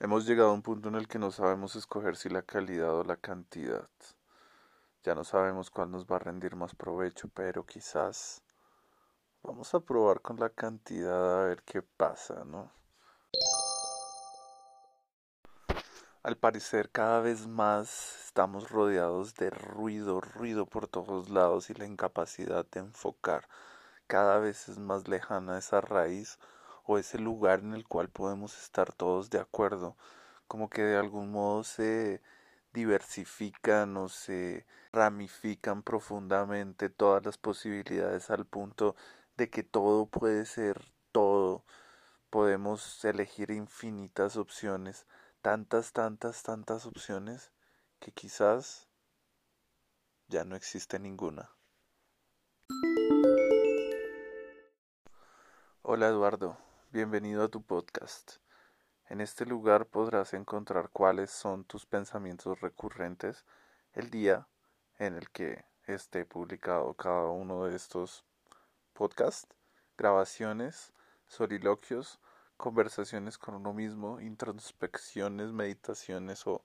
Hemos llegado a un punto en el que no sabemos escoger si la calidad o la cantidad. Ya no sabemos cuál nos va a rendir más provecho, pero quizás vamos a probar con la cantidad a ver qué pasa, ¿no? Al parecer cada vez más estamos rodeados de ruido, ruido por todos lados y la incapacidad de enfocar cada vez es más lejana esa raíz o ese lugar en el cual podemos estar todos de acuerdo, como que de algún modo se diversifican o se ramifican profundamente todas las posibilidades al punto de que todo puede ser todo, podemos elegir infinitas opciones, tantas, tantas, tantas opciones que quizás ya no existe ninguna. Hola Eduardo, Bienvenido a tu podcast. En este lugar podrás encontrar cuáles son tus pensamientos recurrentes el día en el que esté publicado cada uno de estos podcasts, grabaciones, soliloquios, conversaciones con uno mismo, introspecciones, meditaciones o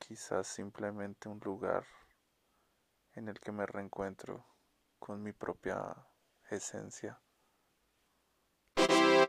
quizás simplemente un lugar en el que me reencuentro con mi propia esencia.